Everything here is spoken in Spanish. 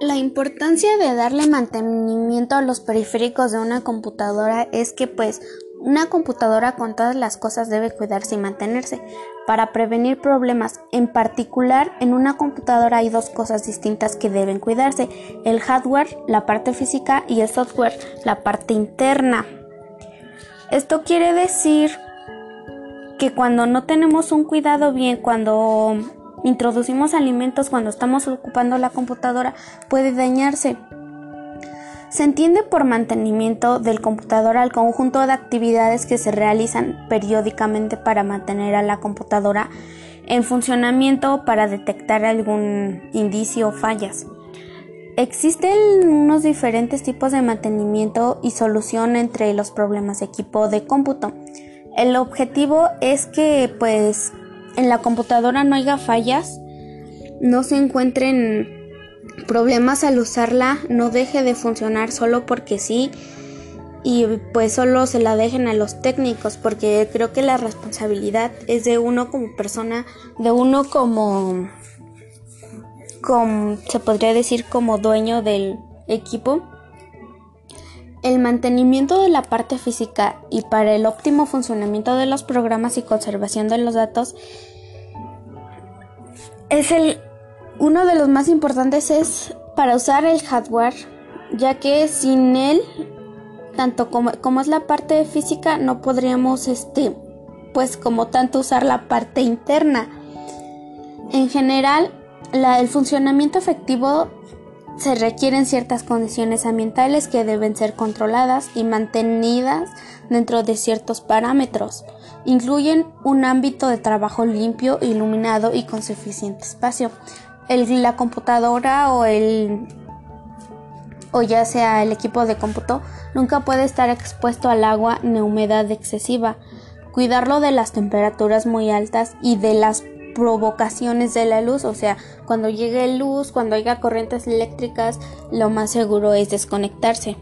La importancia de darle mantenimiento a los periféricos de una computadora es que pues una computadora con todas las cosas debe cuidarse y mantenerse para prevenir problemas. En particular, en una computadora hay dos cosas distintas que deben cuidarse, el hardware, la parte física, y el software, la parte interna. Esto quiere decir que cuando no tenemos un cuidado bien, cuando introducimos alimentos cuando estamos ocupando la computadora puede dañarse. Se entiende por mantenimiento del computador al conjunto de actividades que se realizan periódicamente para mantener a la computadora en funcionamiento para detectar algún indicio o fallas. Existen unos diferentes tipos de mantenimiento y solución entre los problemas de equipo de cómputo. El objetivo es que pues en la computadora no haya fallas, no se encuentren problemas al usarla, no deje de funcionar solo porque sí y pues solo se la dejen a los técnicos porque creo que la responsabilidad es de uno como persona, de uno como, como se podría decir como dueño del equipo. El mantenimiento de la parte física y para el óptimo funcionamiento de los programas y conservación de los datos es el uno de los más importantes es para usar el hardware, ya que sin él tanto como, como es la parte física no podríamos este pues como tanto usar la parte interna. En general, la, el funcionamiento efectivo se requieren ciertas condiciones ambientales que deben ser controladas y mantenidas dentro de ciertos parámetros. Incluyen un ámbito de trabajo limpio, iluminado y con suficiente espacio. La computadora o el o ya sea el equipo de cómputo nunca puede estar expuesto al agua ni humedad excesiva. Cuidarlo de las temperaturas muy altas y de las provocaciones de la luz, o sea, cuando llegue luz, cuando haya corrientes eléctricas, lo más seguro es desconectarse.